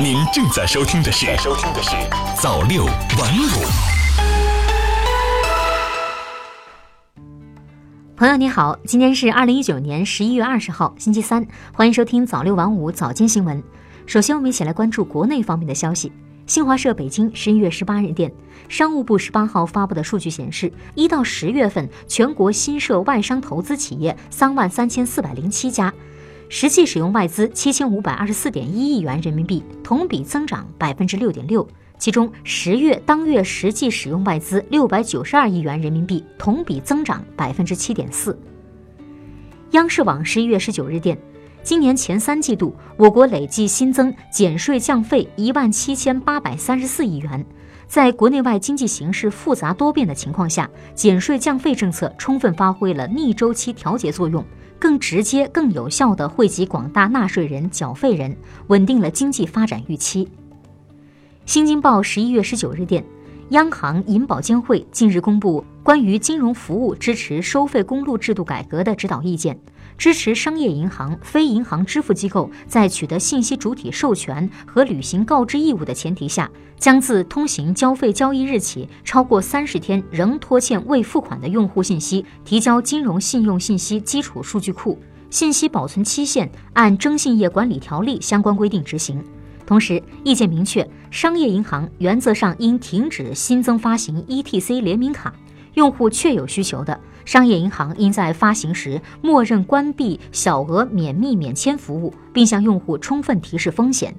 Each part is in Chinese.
您正在收听的是《收听的是早六晚五》。朋友你好，今天是二零一九年十一月二十号，星期三，欢迎收听早六晚五早间新闻。首先，我们一起来关注国内方面的消息。新华社北京十一月十八日电，商务部十八号发布的数据显示，一到十月份，全国新设外商投资企业三万三千四百零七家。实际使用外资七千五百二十四点一亿元人民币，同比增长百分之六点六。其中，十月当月实际使用外资六百九十二亿元人民币，同比增长百分之七点四。央视网十一月十九日电，今年前三季度，我国累计新增减税降费一万七千八百三十四亿元。在国内外经济形势复杂多变的情况下，减税降费政策充分发挥了逆周期调节作用。更直接、更有效的惠及广大纳税人、缴费人，稳定了经济发展预期。新京报十一月十九日电，央行银保监会近日公布关于金融服务支持收费公路制度改革的指导意见。支持商业银行、非银行支付机构在取得信息主体授权和履行告知义务的前提下，将自通行交费交易日起超过三十天仍拖欠未付款的用户信息提交金融信用信息基础数据库，信息保存期限按征信业管理条例相关规定执行。同时，意见明确，商业银行原则上应停止新增发行 ETC 联名卡，用户确有需求的。商业银行应在发行时默认关闭小额免密免签服务，并向用户充分提示风险。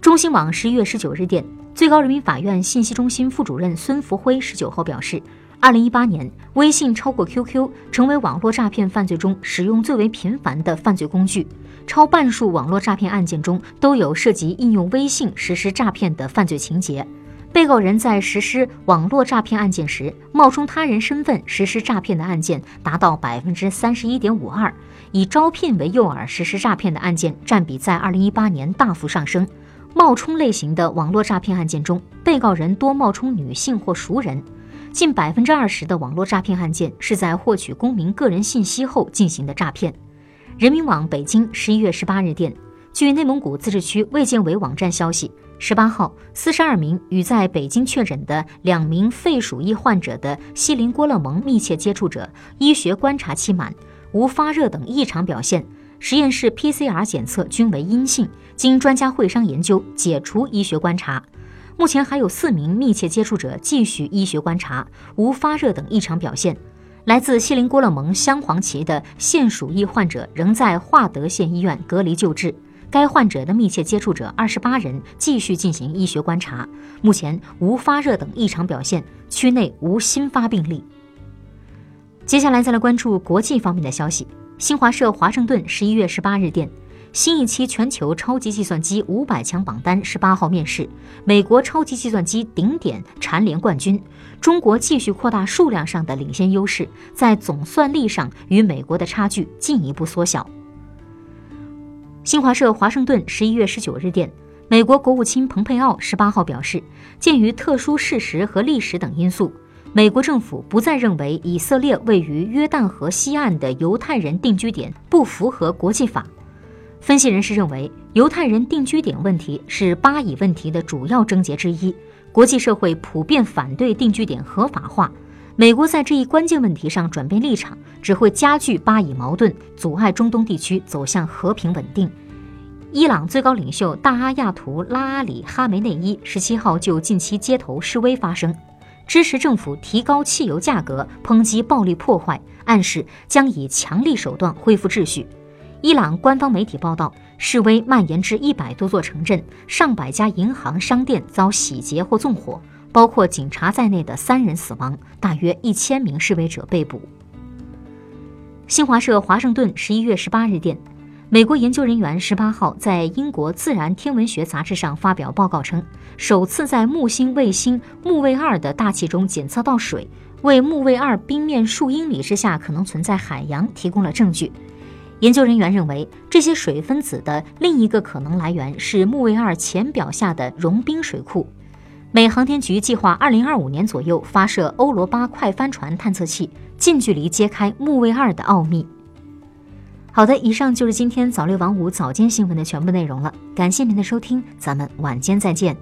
中新网十一月十九日电，最高人民法院信息中心副主任孙福辉十九号表示，二零一八年，微信超过 QQ 成为网络诈骗犯罪中使用最为频繁的犯罪工具，超半数网络诈骗案件中都有涉及应用微信实施诈骗的犯罪情节。被告人在实施网络诈骗案件时，冒充他人身份实施诈骗的案件达到百分之三十一点五二，以招聘为诱饵实施诈骗的案件占比在二零一八年大幅上升。冒充类型的网络诈骗案件中，被告人多冒充女性或熟人，近百分之二十的网络诈骗案件是在获取公民个人信息后进行的诈骗。人民网北京十一月十八日电，据内蒙古自治区卫健委网站消息。十八号，四十二名与在北京确诊的两名肺鼠疫患者的锡林郭勒盟密切接触者医学观察期满，无发热等异常表现，实验室 PCR 检测均为阴性，经专家会商研究解除医学观察。目前还有四名密切接触者继续医学观察，无发热等异常表现。来自锡林郭勒盟镶黄旗的腺鼠疫患者仍在化德县医院隔离救治。该患者的密切接触者二十八人继续进行医学观察，目前无发热等异常表现，区内无新发病例。接下来再来关注国际方面的消息。新华社华盛顿十一月十八日电，新一期全球超级计算机五百强榜单十八号面世，美国超级计算机顶点蝉联冠军，中国继续扩大数量上的领先优势，在总算力上与美国的差距进一步缩小。新华社华盛顿十一月十九日电，美国国务卿蓬佩奥十八号表示，鉴于特殊事实和历史等因素，美国政府不再认为以色列位于约旦河西岸的犹太人定居点不符合国际法。分析人士认为，犹太人定居点问题是巴以问题的主要症结之一，国际社会普遍反对定居点合法化。美国在这一关键问题上转变立场，只会加剧巴以矛盾，阻碍中东地区走向和平稳定。伊朗最高领袖大阿亚图拉阿里哈梅内伊十七号就近期街头示威发声，支持政府提高汽油价格，抨击暴力破坏，暗示将以强力手段恢复秩序。伊朗官方媒体报道，示威蔓延至一百多座城镇，上百家银行、商店遭洗劫或纵火。包括警察在内的三人死亡，大约一千名示威者被捕。新华社华盛顿十一月十八日电，美国研究人员十八号在英国《自然天文学杂志》上发表报告称，首次在木星卫星木卫二的大气中检测到水，为木卫二冰面数英里之下可能存在海洋提供了证据。研究人员认为，这些水分子的另一个可能来源是木卫二浅表下的融冰水库。美航天局计划二零二五年左右发射欧罗巴快帆船探测器，近距离揭开木卫二的奥秘。好的，以上就是今天早六晚五早间新闻的全部内容了。感谢您的收听，咱们晚间再见。